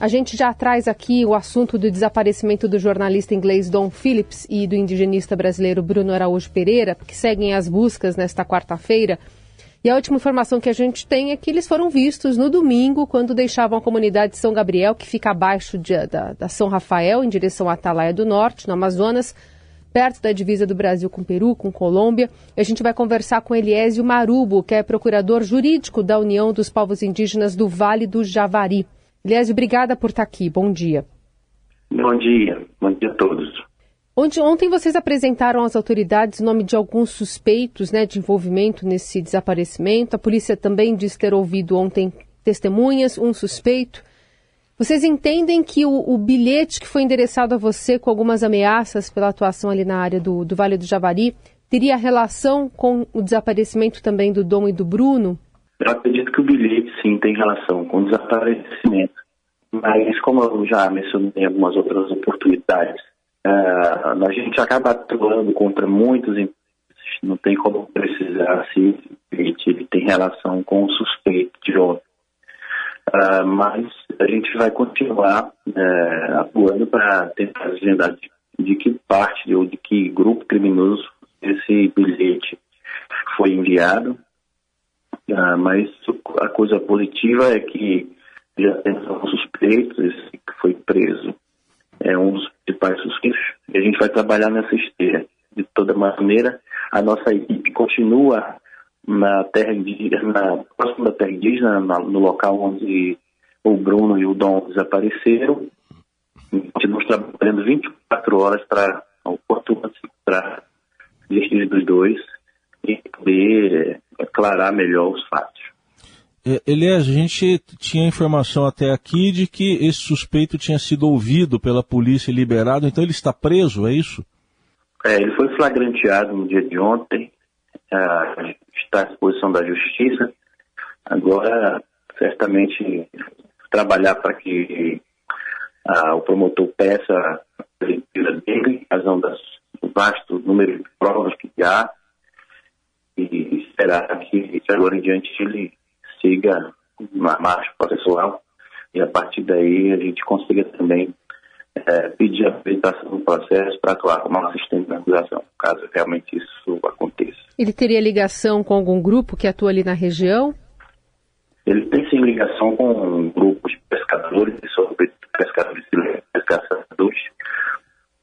A gente já traz aqui o assunto do desaparecimento do jornalista inglês Don Phillips e do indigenista brasileiro Bruno Araújo Pereira, que seguem as buscas nesta quarta-feira. E a última informação que a gente tem é que eles foram vistos no domingo, quando deixavam a comunidade de São Gabriel, que fica abaixo de, da, da São Rafael, em direção à Atalaia do Norte, no Amazonas, perto da divisa do Brasil com Peru, com Colômbia. E a gente vai conversar com Eliésio Marubo, que é procurador jurídico da União dos Povos Indígenas do Vale do Javari. Eliésio, obrigada por estar aqui. Bom dia. Bom dia. Bom dia a todos. Ontem, ontem vocês apresentaram às autoridades o nome de alguns suspeitos né, de envolvimento nesse desaparecimento. A polícia também diz ter ouvido ontem testemunhas, um suspeito. Vocês entendem que o, o, bilhete que foi endereçado a você com algumas ameaças pela atuação ali na área do, do Vale do Javari teria relação com o desaparecimento também do Dom e do Bruno? Eu acredito que o bilhete, sim, tem relação com o desaparecimento. Mas, como eu já mencionei em algumas outras oportunidades, uh, a gente acaba atuando contra muitos não tem como precisar se ele tem relação com o suspeito de ontem. Uh, mas a gente vai continuar uh, atuando para tentar desvendar de, de, que parte ou de que grupo criminoso esse bilhete foi enviado ah, mas a coisa positiva é que já temos alguns suspeitos, esse que foi preso é um dos principais suspeitos, e a gente vai trabalhar nessa esteira. De toda maneira, a nossa equipe continua na terra indígena, na, próximo da terra indígena, na, no local onde o Bruno e o Dom desapareceram. Continuamos trabalhando 24 horas para o quanto antes para vestir dos dois e poder aclarar melhor os fatos. É, Elias, a gente tinha informação até aqui de que esse suspeito tinha sido ouvido pela polícia e liberado, então ele está preso, é isso? É, ele foi flagranteado no dia de ontem, uh, está à disposição da justiça. Agora, certamente, trabalhar para que uh, o promotor peça a dele, em razão do vasto número de provas que há, e esperar que, agora em diante ele siga na marcha processual e a partir daí a gente consiga também é, pedir a habilitação do processo para atuar como assistente na acusação, caso realmente isso aconteça. Ele teria ligação com algum grupo que atua ali na região? Ele tem sim ligação com grupos de pescadores, sobre pescadores e pescadores.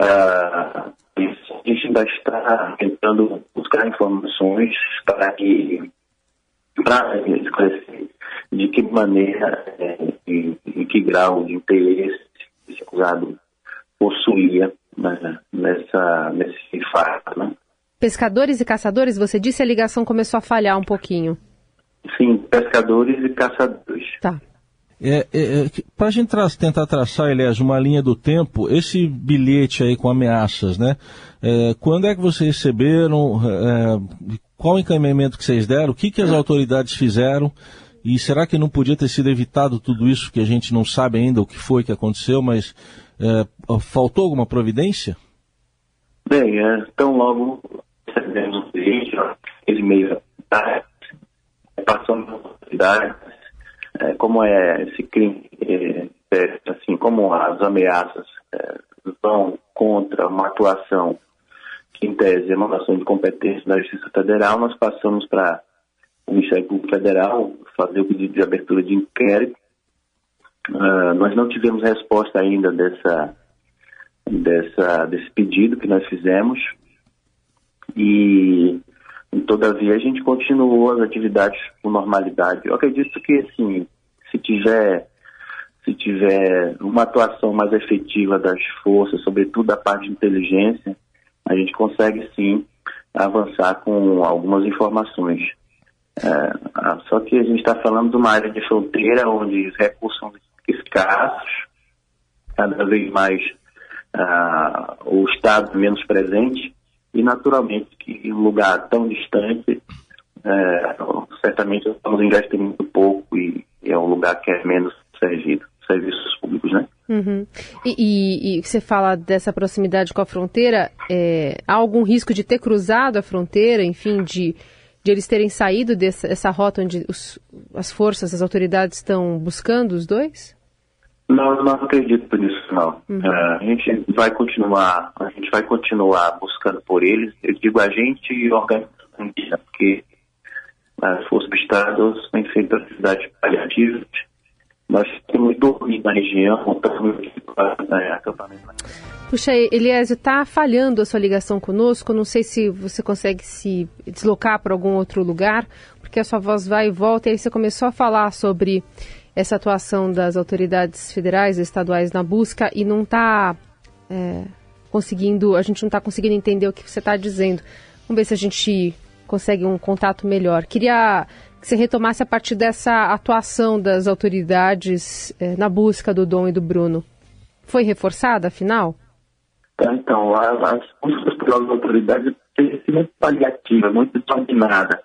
Ah, a gente ainda está tentando buscar informações para que para esclarecer de que maneira é, e, em que grau de interesse esse acusado possuía né, nessa, nesse fato. Né? Pescadores e caçadores, você disse a ligação começou a falhar um pouquinho. Sim, pescadores e caçadores. Tá. É, é, é Para a gente tra tentar traçar, aliás, uma linha do tempo, esse bilhete aí com ameaças, né? É, quando é que vocês receberam? É, qual o encaminhamento que vocês deram? O que, que as autoridades fizeram? E será que não podia ter sido evitado tudo isso que a gente não sabe ainda o que foi que aconteceu, mas é, faltou alguma providência? Bem, então logo recebemos o bilhete, aquele meio da passando a autoridades é, como é esse crime, é, é, assim, como as ameaças é, vão contra uma atuação em tese, é uma ação de competência da Justiça Federal, nós passamos para o Ministério Público Federal fazer o pedido de abertura de inquérito. Uh, nós não tivemos resposta ainda dessa, dessa, desse pedido que nós fizemos e Todavia, a gente continuou as atividades com normalidade. Eu acredito que, assim, se tiver, se tiver uma atuação mais efetiva das forças, sobretudo da parte de inteligência, a gente consegue, sim, avançar com algumas informações. É, só que a gente está falando de uma área de fronteira onde os recursos são escassos, cada vez mais uh, o Estado menos presente, e naturalmente que um lugar tão distante, é, certamente estamos investindo muito pouco e, é um lugar que é menos servido, serviços públicos, né? Uhum. E, e, e, você fala dessa proximidade com a fronteira, é, há algum risco de ter cruzado a fronteira, enfim, de, de eles terem saído dessa rota onde os, as forças, as autoridades estão buscando os dois? Não, eu não acredito nisso não. Uhum. Uh, a gente vai continuar, a gente vai continuar buscando por eles. Eu digo a gente e organização porque as forças do Estado têm feito atividades paliativas. Nós temos dormido na região, acampamento. Puxa, Eliésio, está falhando a sua ligação conosco. Não sei se você consegue se deslocar para algum outro lugar, porque a sua voz vai e volta. E aí você começou a falar sobre essa atuação das autoridades federais e estaduais na busca e não está é, conseguindo, a gente não está conseguindo entender o que você está dizendo. Vamos ver se a gente consegue um contato melhor. Queria que você retomasse a partir dessa atuação das autoridades é, na busca do Dom e do Bruno. Foi reforçada, afinal? Então, as buscas pelas autoridades têm sido muito paliativa, muito desordenada.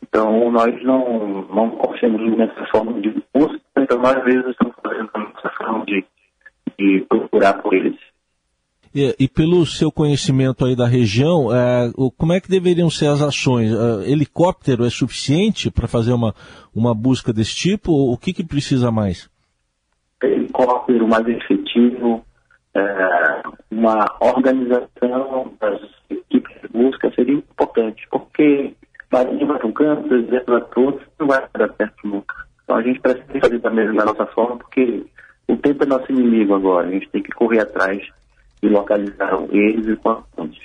Então, nós não, não confiamos nessa forma de busca, então às vezes, estamos fazendo essa forma de, de procurar por eles. E, e, pelo seu conhecimento aí da região, é, como é que deveriam ser as ações? É, helicóptero é suficiente para fazer uma, uma busca desse tipo? O que, que precisa mais? Helicóptero mais efetivo, é, uma organização das equipes de busca seria importante, porque Marinha vai para um canto, o exército vai para outro, não vai dar certo nunca. Então a gente precisa fazer da mesma da nossa forma, porque o tempo é nosso inimigo agora. A gente tem que correr atrás e localizar eles e quanto antes.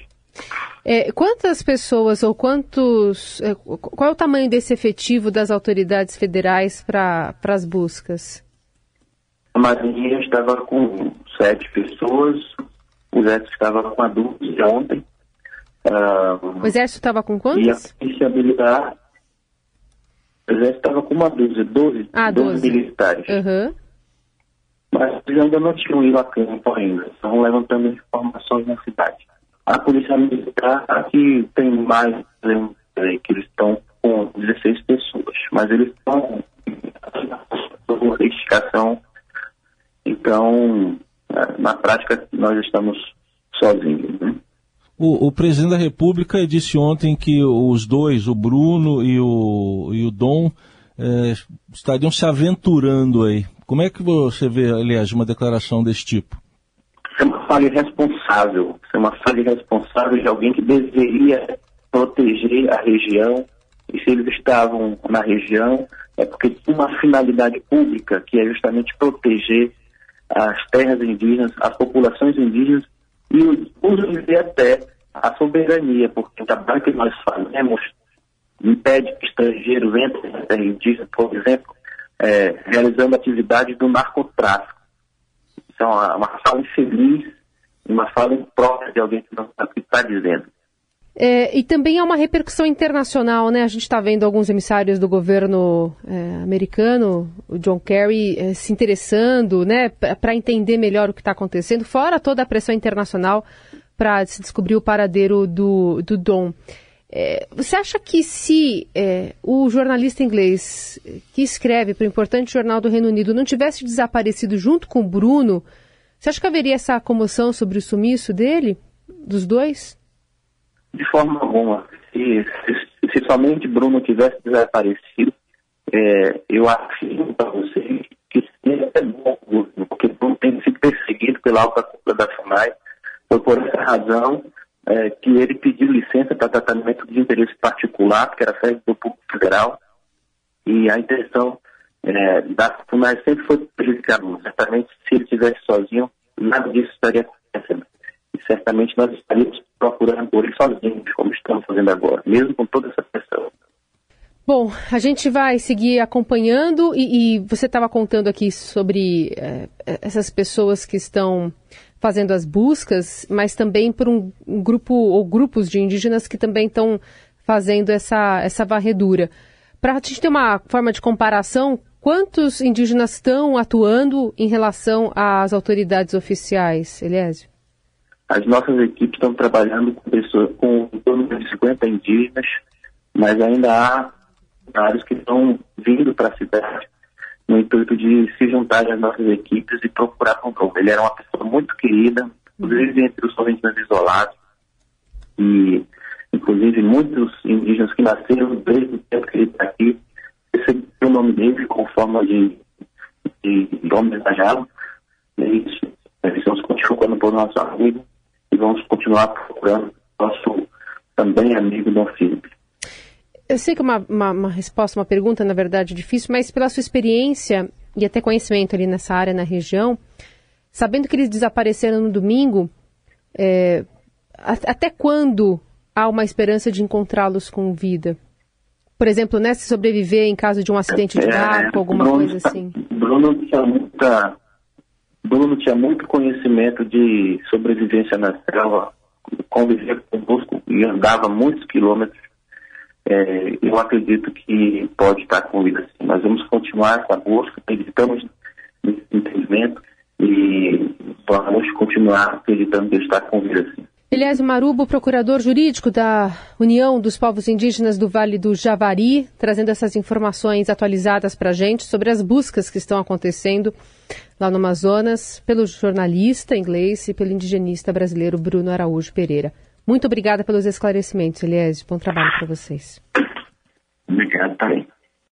É, quantas pessoas ou quantos. É, qual é o tamanho desse efetivo das autoridades federais para as buscas? A Marinha estava com sete pessoas, o Exército estava com a dúvida ontem. Uh, o Exército estava com quantos? E a Polícia Militar. O Exército estava com uma dúzia, 12, ah, 12. 12 militares. Uhum. Mas ainda não tinham ido a campo ainda, estão levantando informações na cidade. A Polícia Militar aqui tem mais, que eles estão com 16 pessoas, mas eles estão com identificação. Então, é, na prática, nós estamos sozinhos. Né? O, o, presidente da República disse ontem que os dois, o Bruno e o, e o Dom, é, estariam se aventurando aí. Como é que você vê, aliás, uma declaração desse tipo? Isso é uma falha irresponsável. Isso é uma falha irresponsável de alguém que deveria proteger a região. E se eles estavam na região, é porque tem uma finalidade pública, que é justamente proteger as terras indígenas, as populações indígenas e os até a soberania, porque o trabalho que nós fazemos impede que estrangeiros entrem na terra indígena, por exemplo, é, realizando atividades do narcotráfico. Isso é uma, uma fala infeliz, uma fala imprópria de alguém que não sabe o que está dizendo. É, e também há uma repercussão internacional, né? A gente está vendo alguns emissários do governo é, americano, o John Kerry, é, se interessando, né, para entender melhor o que está acontecendo, fora toda a pressão internacional para se descobrir o paradeiro do, do Dom. É, você acha que se é, o jornalista inglês que escreve para o importante jornal do Reino Unido não tivesse desaparecido junto com o Bruno, você acha que haveria essa comoção sobre o sumiço dele, dos dois? De forma alguma. Se, se, se somente Bruno tivesse desaparecido, é, eu afirmo para você que seria bom, porque Bruno tem sido perseguido pela alta cúpula da FUNAI. Foi por essa razão é, que ele pediu licença para tratamento de interesse particular, que era do público federal, e a intenção é, da FUNAI sempre foi prejudicar Certamente, se ele estivesse sozinho, nada disso estaria acontecendo. E certamente nós estaríamos procurando por ele sozinhos, como estamos fazendo agora, mesmo com toda essa pressão. Bom, a gente vai seguir acompanhando e, e você estava contando aqui sobre é, essas pessoas que estão fazendo as buscas, mas também por um, um grupo ou grupos de indígenas que também estão fazendo essa, essa varredura. Para a gente ter uma forma de comparação, quantos indígenas estão atuando em relação às autoridades oficiais, Eliésio? As nossas equipes estão trabalhando com pessoas com em torno de 50 indígenas, mas ainda há vários que estão vindo para a cidade no intuito de se juntar às nossas equipes e procurar controle. Ele era uma pessoa muito querida, inclusive entre os indígenas isolados, e inclusive muitos indígenas que nasceram desde o tempo que ele está aqui, receberam o nome dele como forma de de, de homenageá-lo. É isso. Estamos continuando por nosso amigo e vamos continuar procurando nosso também amigo Dom Filipe. Eu sei que é uma, uma, uma, resposta, uma pergunta, na verdade, difícil, mas pela sua experiência e até conhecimento ali nessa área, na região, sabendo que eles desapareceram no domingo, é, até quando há uma esperança de encontrá-los com vida? Por exemplo, né, se sobreviver em caso de um acidente de é, barco, alguma Bruno, coisa assim. Bruno tinha muita Bruno tinha muito conhecimento de sobrevivência na selva, convivia conosco e andava muitos quilômetros. É, eu acredito que pode estar com vida sim. Nós vamos continuar com a busca, acreditamos nesse entendimento e vamos continuar acreditando que está com vida sim. Elias Marubo, procurador jurídico da União dos Povos Indígenas do Vale do Javari, trazendo essas informações atualizadas para a gente sobre as buscas que estão acontecendo lá no Amazonas pelo jornalista inglês e pelo indigenista brasileiro Bruno Araújo Pereira. Muito obrigada pelos esclarecimentos, Elias. Bom trabalho para vocês. Obrigado, também.